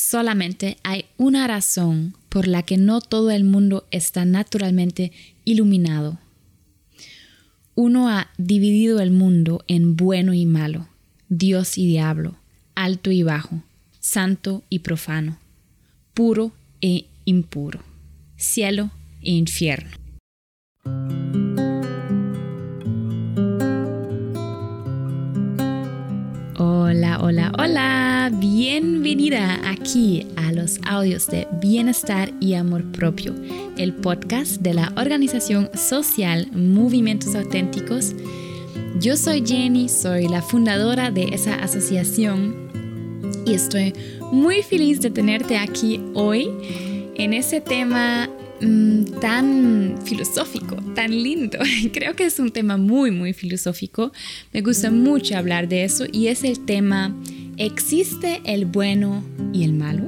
Solamente hay una razón por la que no todo el mundo está naturalmente iluminado. Uno ha dividido el mundo en bueno y malo, Dios y diablo, alto y bajo, santo y profano, puro e impuro, cielo e infierno. Hola, hola, hola. Bienvenida aquí a los audios de Bienestar y Amor Propio, el podcast de la organización social Movimientos Auténticos. Yo soy Jenny, soy la fundadora de esa asociación y estoy muy feliz de tenerte aquí hoy en ese tema Mm, tan filosófico, tan lindo. Creo que es un tema muy, muy filosófico. Me gusta mucho hablar de eso y es el tema, ¿existe el bueno y el malo?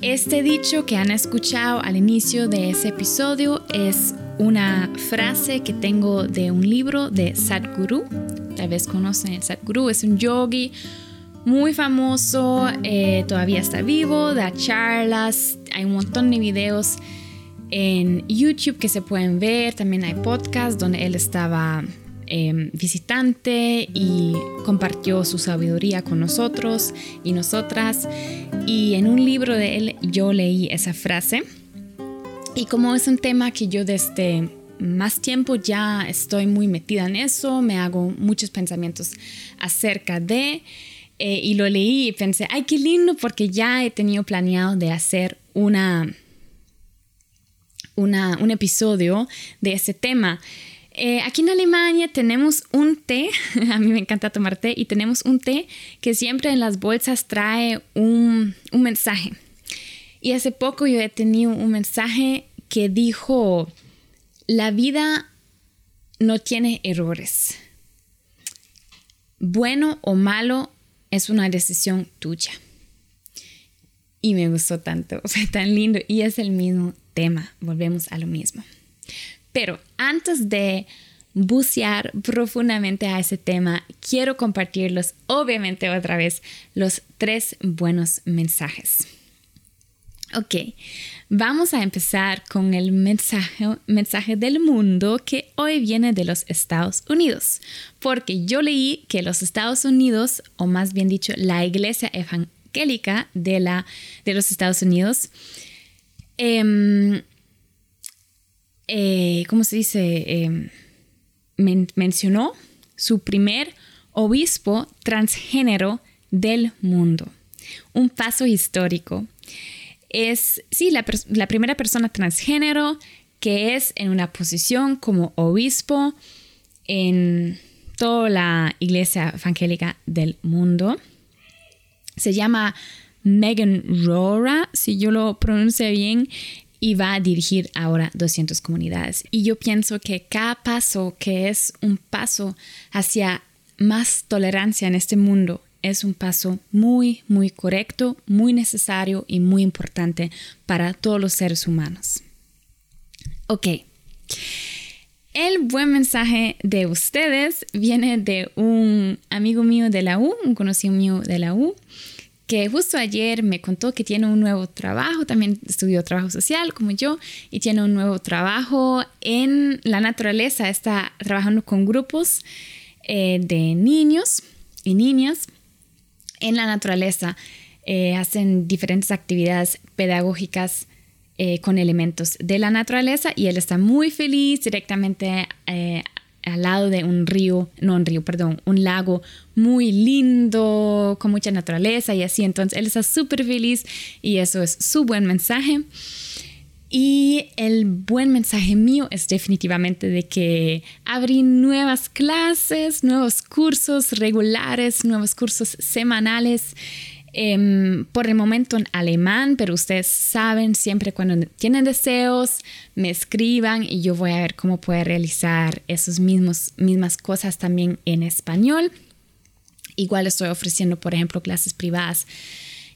Este dicho que han escuchado al inicio de ese episodio es una frase que tengo de un libro de Sadhguru. Tal vez conocen el Sadhguru, es un yogi muy famoso, eh, todavía está vivo, da charlas, hay un montón de videos en YouTube que se pueden ver, también hay podcasts donde él estaba em, visitante y compartió su sabiduría con nosotros y nosotras. Y en un libro de él yo leí esa frase. Y como es un tema que yo desde más tiempo ya estoy muy metida en eso, me hago muchos pensamientos acerca de... Eh, y lo leí y pensé, ay, qué lindo, porque ya he tenido planeado de hacer una, una un episodio de ese tema. Eh, aquí en Alemania tenemos un té, a mí me encanta tomar té, y tenemos un té que siempre en las bolsas trae un, un mensaje. Y hace poco yo he tenido un mensaje que dijo, la vida no tiene errores. Bueno o malo es una decisión tuya. Y me gustó tanto, fue tan lindo y es el mismo tema, volvemos a lo mismo. Pero antes de bucear profundamente a ese tema, quiero compartirlos, obviamente otra vez, los tres buenos mensajes. Ok, vamos a empezar con el mensaje, mensaje del mundo que hoy viene de los Estados Unidos, porque yo leí que los Estados Unidos, o más bien dicho, la iglesia evangélica de, la, de los Estados Unidos, em, eh, ¿cómo se dice? Em, mencionó su primer obispo transgénero del mundo. Un paso histórico es, sí, la, primera persona transgénero que es en una posición como obispo en toda la iglesia evangélica del mundo. Se llama Megan Rora, si yo lo pronuncio bien, y va a dirigir ahora 200 comunidades. Y yo pienso que cada paso que es un paso hacia más tolerancia en este mundo es un paso muy, muy correcto, muy necesario y muy importante para todos los seres humanos. Ok. El buen mensaje de ustedes viene de un amigo mío de la U, un conocido mío de la U, que justo ayer me contó que tiene un nuevo trabajo, también estudió trabajo social como yo, y tiene un nuevo trabajo en la naturaleza, está trabajando con grupos eh, de niños y niñas en la naturaleza. Eh, hacen diferentes actividades pedagógicas eh, con elementos de la naturaleza y él está muy feliz directamente eh, al lado de un río, no un río, perdón, un lago muy lindo, con mucha naturaleza y así. Entonces él está súper feliz y eso es su buen mensaje. Y el buen mensaje mío es definitivamente de que abrí nuevas clases, nuevos cursos regulares, nuevos cursos semanales. Em, por el momento en alemán, pero ustedes saben, siempre cuando tienen deseos, me escriban y yo voy a ver cómo puedo realizar esas mismas cosas también en español. Igual estoy ofreciendo, por ejemplo, clases privadas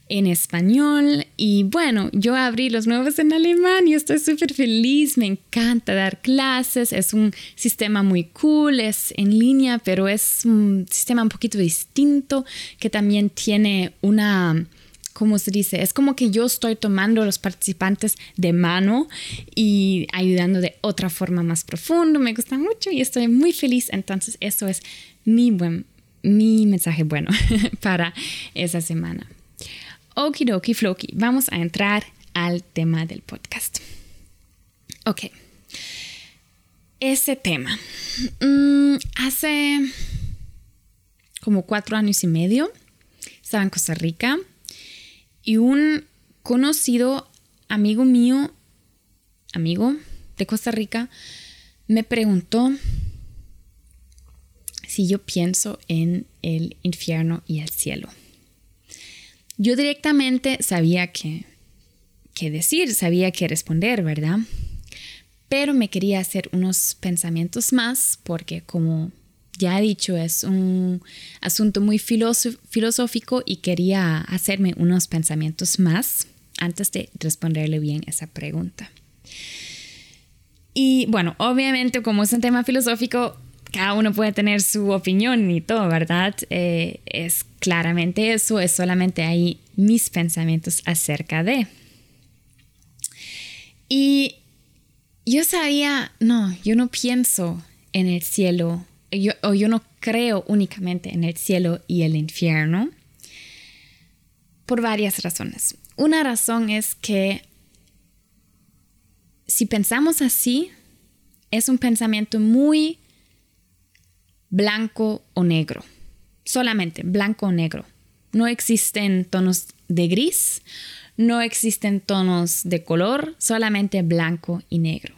en español y bueno, yo abrí los nuevos en alemán y estoy súper feliz, me encanta dar clases, es un sistema muy cool, es en línea, pero es un sistema un poquito distinto que también tiene una... ¿Cómo se dice? Es como que yo estoy tomando a los participantes de mano y ayudando de otra forma más profunda. Me gusta mucho y estoy muy feliz. Entonces, eso es mi, buen, mi mensaje bueno para esa semana. Okidoki Floki, vamos a entrar al tema del podcast. Ok. Ese tema. Mm, hace como cuatro años y medio estaba en Costa Rica y un conocido amigo mío, amigo de Costa Rica, me preguntó si yo pienso en el infierno y el cielo. Yo directamente sabía qué decir, sabía qué responder, ¿verdad? Pero me quería hacer unos pensamientos más porque como ya he dicho, es un asunto muy filosófico y quería hacerme unos pensamientos más antes de responderle bien esa pregunta. Y bueno, obviamente como es un tema filosófico, cada uno puede tener su opinión y todo, ¿verdad? Eh, es claramente eso, es solamente ahí mis pensamientos acerca de. Y yo sabía, no, yo no pienso en el cielo, o yo no creo únicamente en el cielo y el infierno, por varias razones. Una razón es que si pensamos así, es un pensamiento muy blanco o negro. Solamente blanco o negro. No existen tonos de gris, no existen tonos de color, solamente blanco y negro.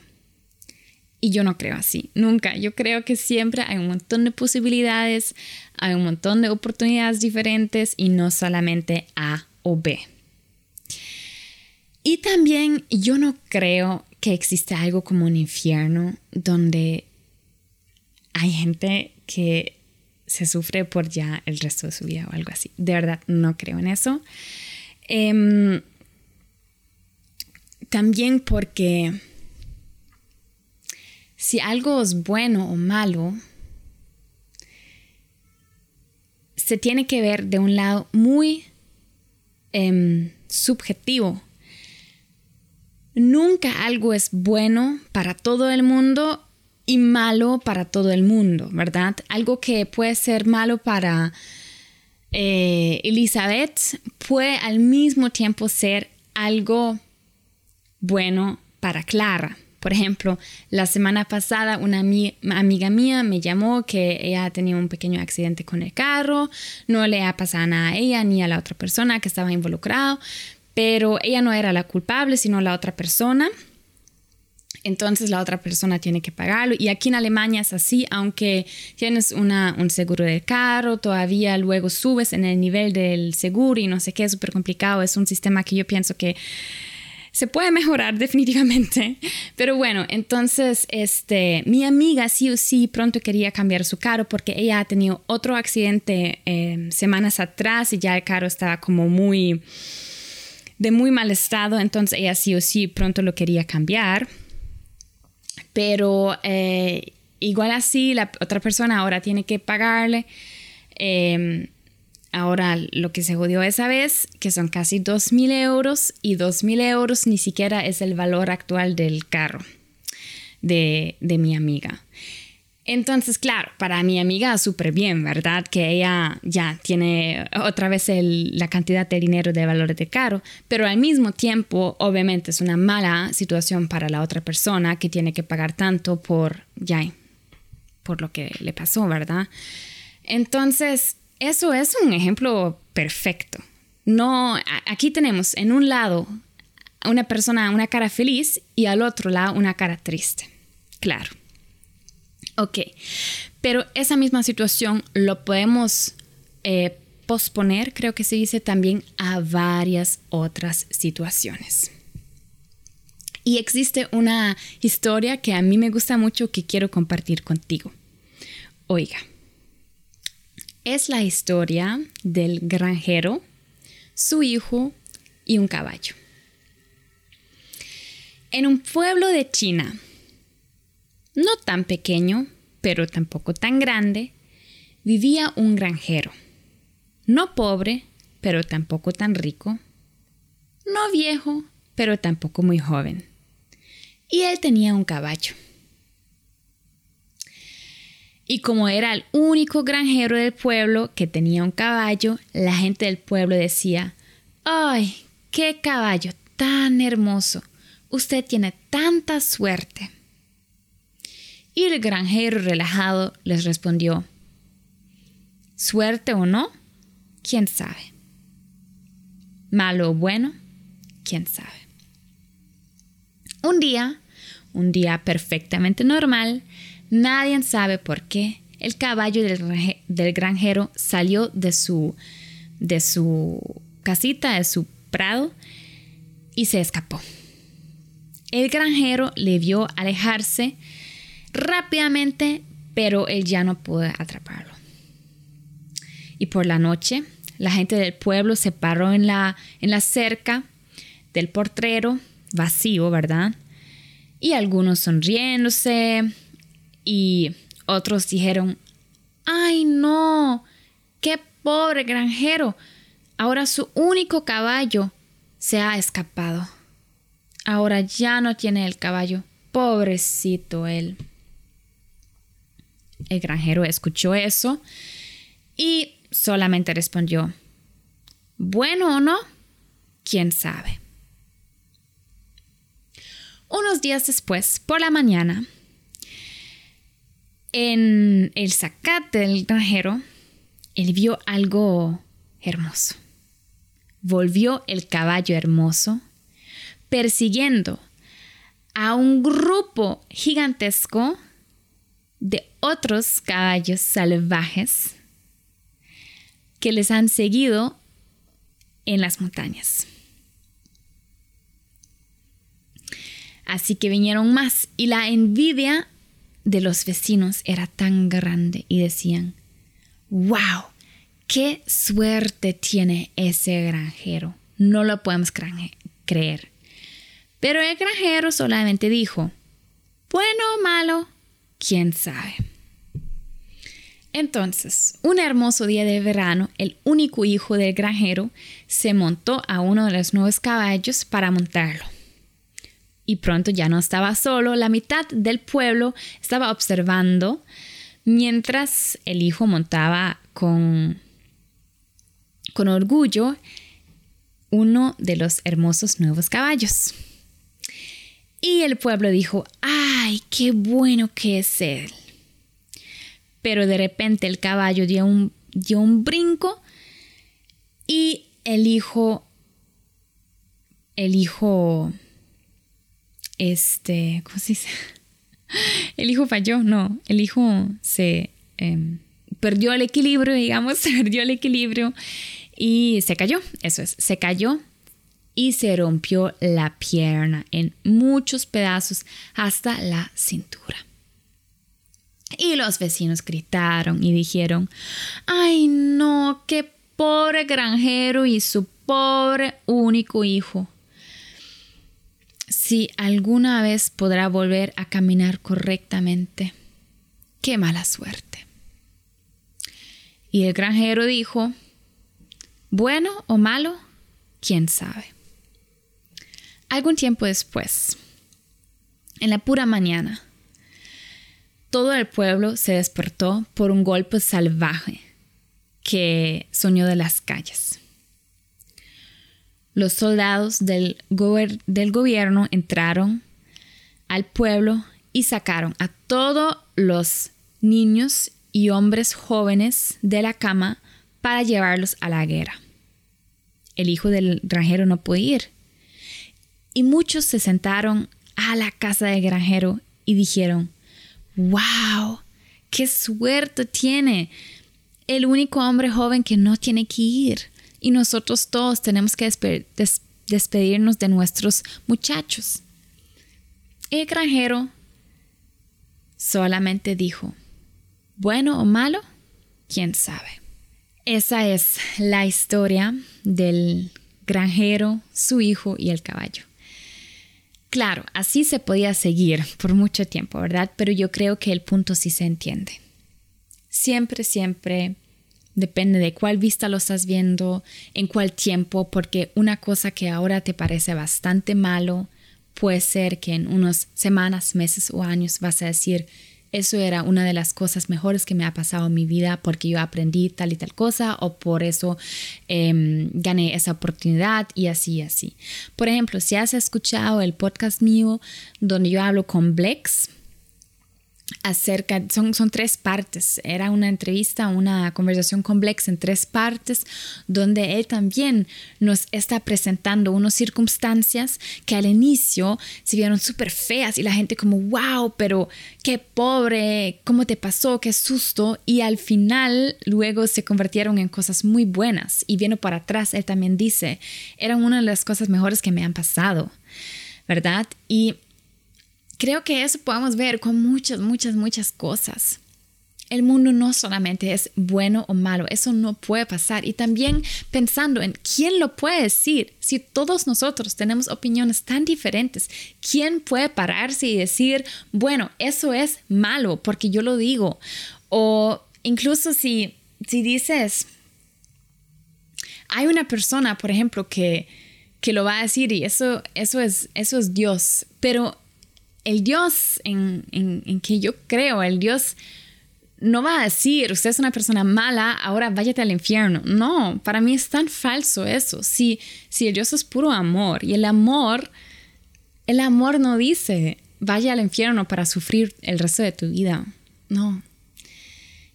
Y yo no creo así, nunca. Yo creo que siempre hay un montón de posibilidades, hay un montón de oportunidades diferentes y no solamente A o B. Y también yo no creo que exista algo como un infierno donde hay gente que se sufre por ya el resto de su vida o algo así. De verdad, no creo en eso. Em, también porque si algo es bueno o malo, se tiene que ver de un lado muy em, subjetivo. Nunca algo es bueno para todo el mundo y malo para todo el mundo, ¿verdad? Algo que puede ser malo para eh, Elizabeth puede al mismo tiempo ser algo bueno para Clara. Por ejemplo, la semana pasada una amiga mía me llamó que ella ha tenido un pequeño accidente con el carro, no le ha pasado nada a ella ni a la otra persona que estaba involucrado, pero ella no era la culpable, sino la otra persona entonces la otra persona tiene que pagarlo. Y aquí en Alemania es así, aunque tienes una, un seguro de carro, todavía luego subes en el nivel del seguro y no sé qué, es súper complicado. Es un sistema que yo pienso que se puede mejorar definitivamente. Pero bueno, entonces este, mi amiga sí o sí pronto quería cambiar su carro porque ella ha tenido otro accidente em, semanas atrás y ya el carro estaba como muy de muy mal estado, entonces ella sí o sí pronto lo quería cambiar. Pero eh, igual así, la otra persona ahora tiene que pagarle. Em, ahora lo que se jodió esa vez, que son casi 2.000 euros, y 2.000 euros ni siquiera es el valor actual del carro de, de mi amiga. Entonces, claro, para mi amiga súper bien, ¿verdad? Que ella ya tiene otra vez la cantidad de dinero de valor de caro, pero al mismo tiempo, obviamente, es una mala situación para la otra persona que tiene que pagar tanto por, ya, por lo que le pasó, ¿verdad? Entonces, eso es un ejemplo perfecto. No, aquí tenemos en un lado una persona, una cara feliz y al otro lado una cara triste. Claro. Ok, pero esa misma situación lo podemos eh, posponer, creo que se dice también, a varias otras situaciones. Y existe una historia que a mí me gusta mucho que quiero compartir contigo. Oiga, es la historia del granjero su hijo y un caballo. En un pueblo de China, no tan pequeño, pero tampoco tan grande, vivía un granjero. No pobre, pero tampoco tan rico. No viejo, pero tampoco muy joven. Y él tenía un caballo. Y como era el único granjero del pueblo que tenía un caballo, la gente del pueblo decía, ¡ay, qué caballo tan hermoso! Usted tiene tanta suerte. Y el granjero relajado les respondió, ¿suerte o no? ¿Quién sabe? ¿Malo o bueno? ¿Quién sabe? Un día, un día perfectamente normal, Nadie sabe por qué el caballo del, granjero salió de su, de su casita, de su prado, y se escapó. El granjero le vio alejarse rápidamente, pero él ya no pudo atraparlo. Y por la noche, la gente del pueblo se paró en la, en la cerca del portrero, vacío, ¿verdad? Y algunos sonriéndose, y otros dijeron, ay no, qué pobre granjero, ahora su único caballo se ha escapado. Ahora ya no tiene el caballo, pobrecito él. El granjero escuchó eso y solamente respondió, bueno o no, quién sabe. Unos días después, por la mañana, en el zacate del granjero, él vio algo hermoso. Volvió el caballo hermoso persiguiendo a un grupo gigantesco de otros caballos salvajes que les han seguido en las montañas. Así que vinieron más y la envidia de los vecinos era tan grande y decían, wow, qué suerte tiene ese granjero. No lo podemos creer. Pero el granjero solamente dijo, bueno o malo, quién sabe. Entonces, un hermoso día de verano, el único hijo del granjero se montó a uno de los nuevos caballos para montarlo y pronto ya no estaba solo, la mitad del pueblo estaba observando mientras el hijo montaba con, con orgullo uno de los hermosos nuevos caballos. Y el pueblo dijo, ¡ay, qué bueno que es él! Pero de repente el caballo dio un, dio un brinco y el hijo, el hijo este, ¿cómo se dice? El hijo falló, no, el hijo se em, perdió el equilibrio, digamos, se perdió el equilibrio y se cayó, eso es, se cayó y se rompió la pierna en muchos pedazos hasta la cintura. Y los vecinos gritaron y dijeron, ay no, qué pobre granjero y su pobre único hijo si alguna vez podrá volver a caminar correctamente. Qué mala suerte. Y el granjero dijo, bueno o malo, quién sabe. Algún tiempo después, en la pura mañana, todo el pueblo se despertó por un golpe salvaje que soñó de las calles los soldados del, del gobierno entraron al pueblo y sacaron a todos los niños y hombres jóvenes de la cama para llevarlos a la guerra. El hijo del granjero no pudo ir. Y muchos se sentaron a la casa del granjero y dijeron, wow, qué suerte tiene el único hombre joven que no tiene que ir y nosotros todos tenemos que despedirnos de nuestros muchachos. El granjero solamente dijo, bueno o malo, quién sabe. esa es la historia del granjero, su hijo y el caballo. Claro, así se podía seguir por mucho tiempo, ¿verdad? Pero yo creo que el punto sí se entiende. Siempre, siempre depende de cuál vista lo estás viendo, en cuál tiempo, porque una cosa que ahora te parece bastante malo, puede ser que en unas semanas, meses o años vas a decir, eso era una de las cosas mejores que me ha pasado en mi vida porque yo aprendí tal y tal cosa o por eso em, gané esa oportunidad y así y así. Por ejemplo, si has escuchado el podcast mío donde yo hablo con Blex, acerca, son, son tres partes, era una entrevista, una conversación con Blex en tres partes, donde él también nos está presentando unas circunstancias que al inicio se vieron súper feas y la gente como, wow, pero qué pobre, cómo te pasó, qué susto, y al final luego se convirtieron en cosas muy buenas. Y viendo para atrás, él también dice, eran una de las cosas mejores que me han pasado, ¿verdad? Y Creo que eso podemos ver con muchas, muchas, muchas cosas. El mundo no solamente es bueno o malo, eso no puede pasar. Y también pensando en quién lo puede decir, si todos nosotros tenemos opiniones tan diferentes, ¿quién puede pararse y decir, bueno, eso es malo porque yo lo digo? O incluso si, si dices, hay una persona, por ejemplo, que, que lo va a decir y eso, eso, es, eso es Dios, pero el Dios en, que yo creo, el Dios no va a decir, usted es una persona mala, ahora váyate al infierno. No, para mí es tan falso eso. Si, si el Dios es puro amor y el amor, el amor no dice, vaya al infierno para sufrir el resto de tu vida. No.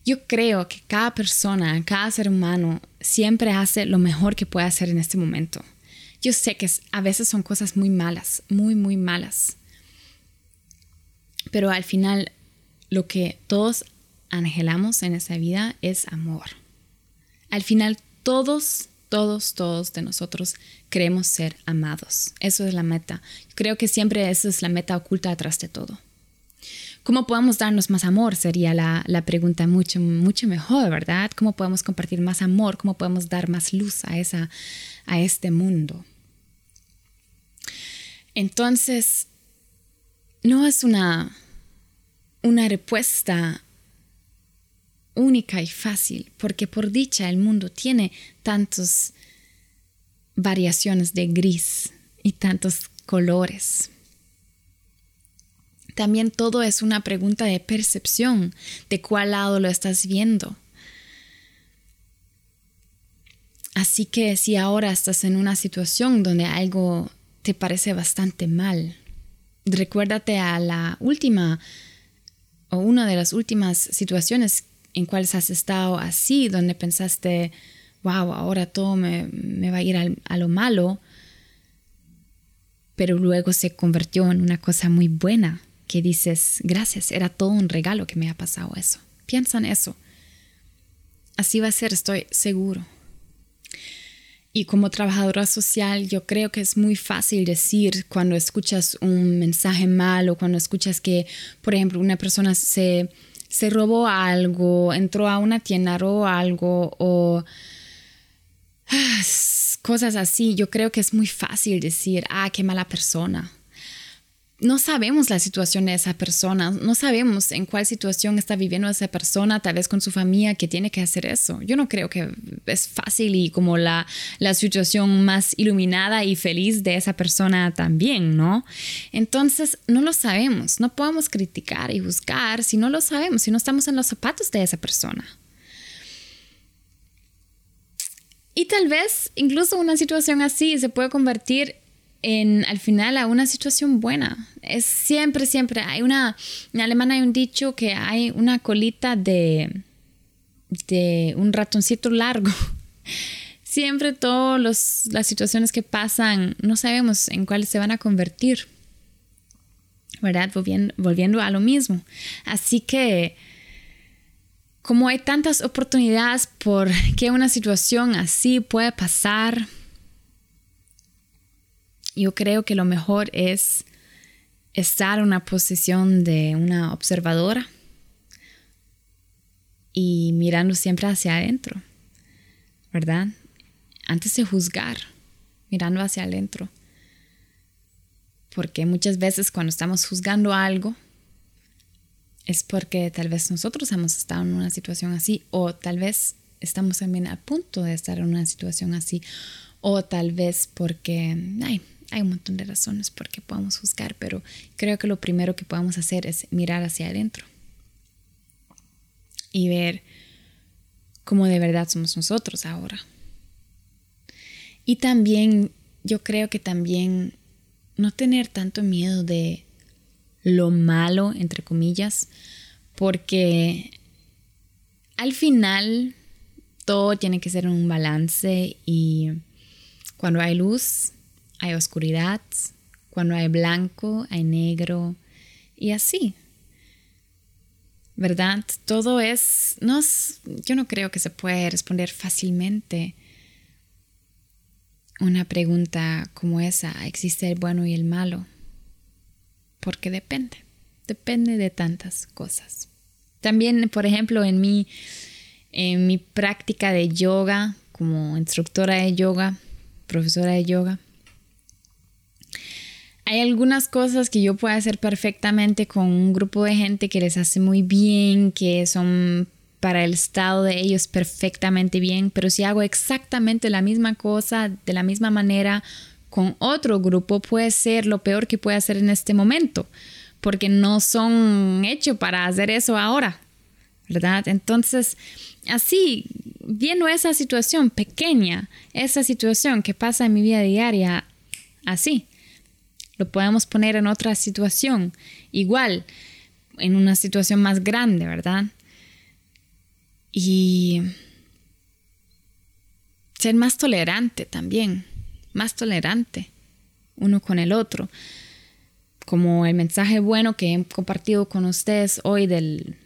Yo creo que cada persona, cada ser humano siempre hace lo mejor que puede hacer en este momento. Yo sé que a veces son cosas muy malas, muy, muy malas. Pero al final lo que todos anhelamos en esa vida es amor. Al final todos, todos, todos de nosotros queremos ser amados. Eso es la meta. Creo que siempre esa es la meta oculta atrás de todo. ¿Cómo podemos darnos más amor? Sería la, la, pregunta mucho, mucho mejor, ¿verdad? ¿Cómo podemos compartir más amor? ¿Cómo podemos dar más luz a, esa, a este mundo? Entonces, no es una, una respuesta única y fácil, porque por dicha el mundo tiene tantas variaciones de gris y tantos colores. También todo es una pregunta de percepción, de cuál lado lo estás viendo. Así que si ahora estás en una situación donde algo te parece bastante mal, recuérdate a la última o una de las últimas situaciones en cuales has estado así, donde pensaste, wow, ahora todo me, va a ir a lo malo, pero luego se convirtió en una cosa muy buena, que dices, gracias, era todo un regalo que me ha pasado eso. Piensa en eso. Así va a ser, estoy seguro. Y como trabajadora social, yo creo que es muy fácil decir cuando escuchas un mensaje mal o cuando escuchas que, por ejemplo, una persona se, se robó algo, entró a una tienda, robó algo o ah, cosas así. Yo creo que es muy fácil decir, ah, qué mala persona no sabemos la situación de esa persona, no sabemos en cuál situación está viviendo esa persona, tal vez con su familia que tiene que hacer eso. Yo no creo que es fácil y como la, la situación más iluminada y feliz de esa persona también, ¿no? Entonces, no lo sabemos, no podemos criticar y juzgar si no lo sabemos, si no estamos en los zapatos de esa persona. Y tal vez incluso una situación así se puede convertir en, al final a una situación buena. Es siempre, siempre. Hay una, en alemán hay un dicho que hay una colita de, de un ratoncito largo. Siempre todas las situaciones que pasan, no sabemos en cuáles se van a convertir. ¿Verdad? Volviendo, volviendo a lo mismo. Así que, como hay tantas oportunidades por que una situación así puede pasar, yo creo que lo mejor es estar en una posición de una observadora y mirando siempre hacia adentro. ¿verdad? Antes de juzgar, mirando hacia adentro. Porque muchas veces cuando estamos juzgando algo, es porque tal vez nosotros hemos estado en una situación así o tal vez estamos también a punto de estar en una situación así o tal vez porque hay, hay un montón de razones por qué podemos juzgar, pero creo que lo primero que podemos hacer es mirar hacia adentro y ver cómo de verdad somos nosotros ahora. Y también, yo creo que también no tener tanto miedo de lo malo, entre comillas, porque al final todo tiene que ser un balance y cuando hay luz, hay oscuridad, cuando hay blanco, hay negro y así. ¿Verdad? Todo es, no yo no creo que se puede responder fácilmente una pregunta como esa, ¿existe el bueno y el malo? Porque depende, depende de tantas cosas. También, por ejemplo, en mi, en mi práctica de yoga, como instructora de yoga, profesora de yoga, hay algunas cosas que yo puedo hacer perfectamente con un grupo de gente que les hace muy bien, que son para el estado de ellos perfectamente bien, pero si hago exactamente la misma cosa de la misma manera con otro grupo, puede ser lo peor que puede hacer en este momento, porque no son hechos para hacer eso ahora, ¿verdad? Entonces, así, viendo esa situación pequeña, esa situación que pasa en mi vida diaria, así, lo podemos poner en otra situación, igual, en una situación más grande, ¿verdad? y ser más tolerante también, más tolerante uno con el otro. Como el mensaje bueno que he compartido con ustedes hoy del,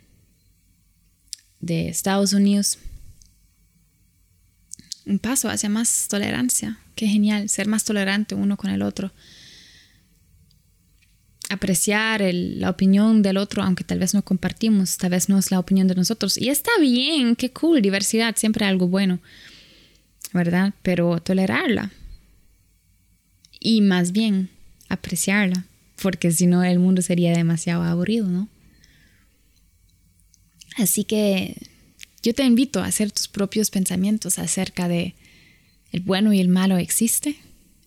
de Estados Unidos. Un paso hacia más tolerancia. Qué genial, ser más tolerante uno con el otro apreciar la opinión del otro, aunque tal vez no compartimos, tal vez no es la opinión de nosotros. Y está bien, qué cool, diversidad, siempre algo bueno, ¿verdad? Pero tolerarla. Y más bien, apreciarla, porque si no el mundo sería demasiado aburrido, ¿no? Así que yo te invito a hacer tus propios pensamientos acerca de el bueno y el malo existe,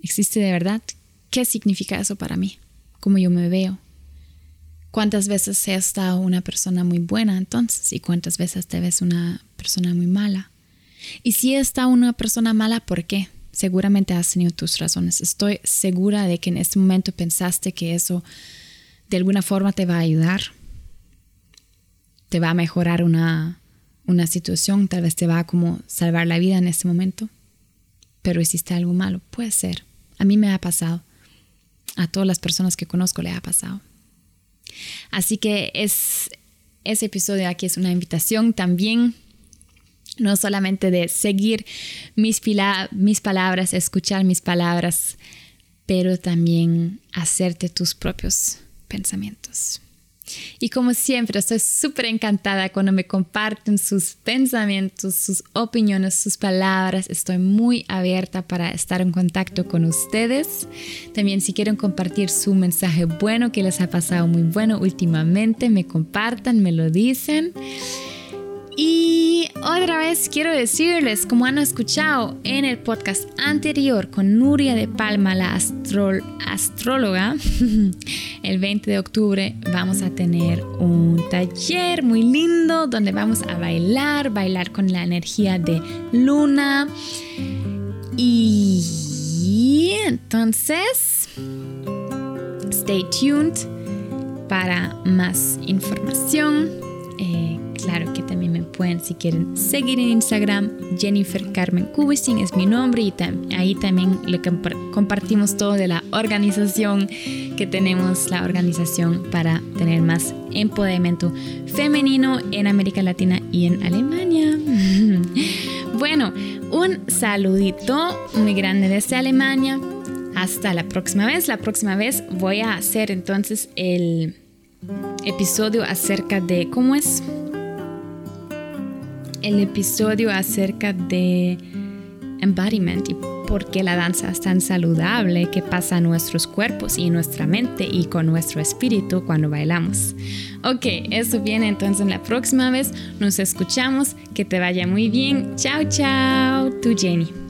existe de verdad. ¿Qué significa eso para mí? Cómo yo me veo. ¿Cuántas veces he estado una persona muy buena entonces y cuántas veces te ves una persona muy mala? Y si he una persona mala, ¿por qué? Seguramente has tenido tus razones. Estoy segura de que en este momento pensaste que eso de alguna forma te va a ayudar, te va a mejorar una, una situación, tal vez te va a como salvar la vida en este momento, pero hiciste algo malo. Puede ser. A mí me ha pasado a todas las personas que conozco le ha pasado. Así que es, ese episodio aquí es una invitación también, no solamente de seguir mis, mis palabras, escuchar mis palabras, pero también hacerte tus propios pensamientos. Y como siempre, estoy súper encantada cuando me comparten sus pensamientos, sus opiniones, sus palabras. Estoy muy abierta para estar en contacto con ustedes. También si quieren compartir su mensaje bueno que les ha pasado muy bueno últimamente, me compartan, me lo dicen. Y otra vez quiero decirles, como han escuchado en el podcast anterior con Nuria de Palma, la astróloga, el 20 de octubre vamos a tener un taller muy lindo donde vamos a bailar, bailar con la energía de luna. Y entonces, stay tuned para más información. Eh, claro que pueden, si quieren, seguir en Instagram. Jennifer Carmen Kubising es mi nombre y ahí también le compartimos todo de la organización que tenemos, la organización para tener más empoderamiento femenino en América Latina y en Alemania. bueno, un saludito muy grande desde Alemania. Hasta la próxima vez. La próxima vez voy a hacer entonces el episodio acerca de cómo es el episodio acerca de embodiment y por qué la danza es tan saludable que pasa en nuestros cuerpos y nuestra mente y con nuestro espíritu cuando bailamos. Ok, eso viene entonces la próxima vez. Nos escuchamos. Que te vaya muy bien. Chao, chao. Tu Jenny.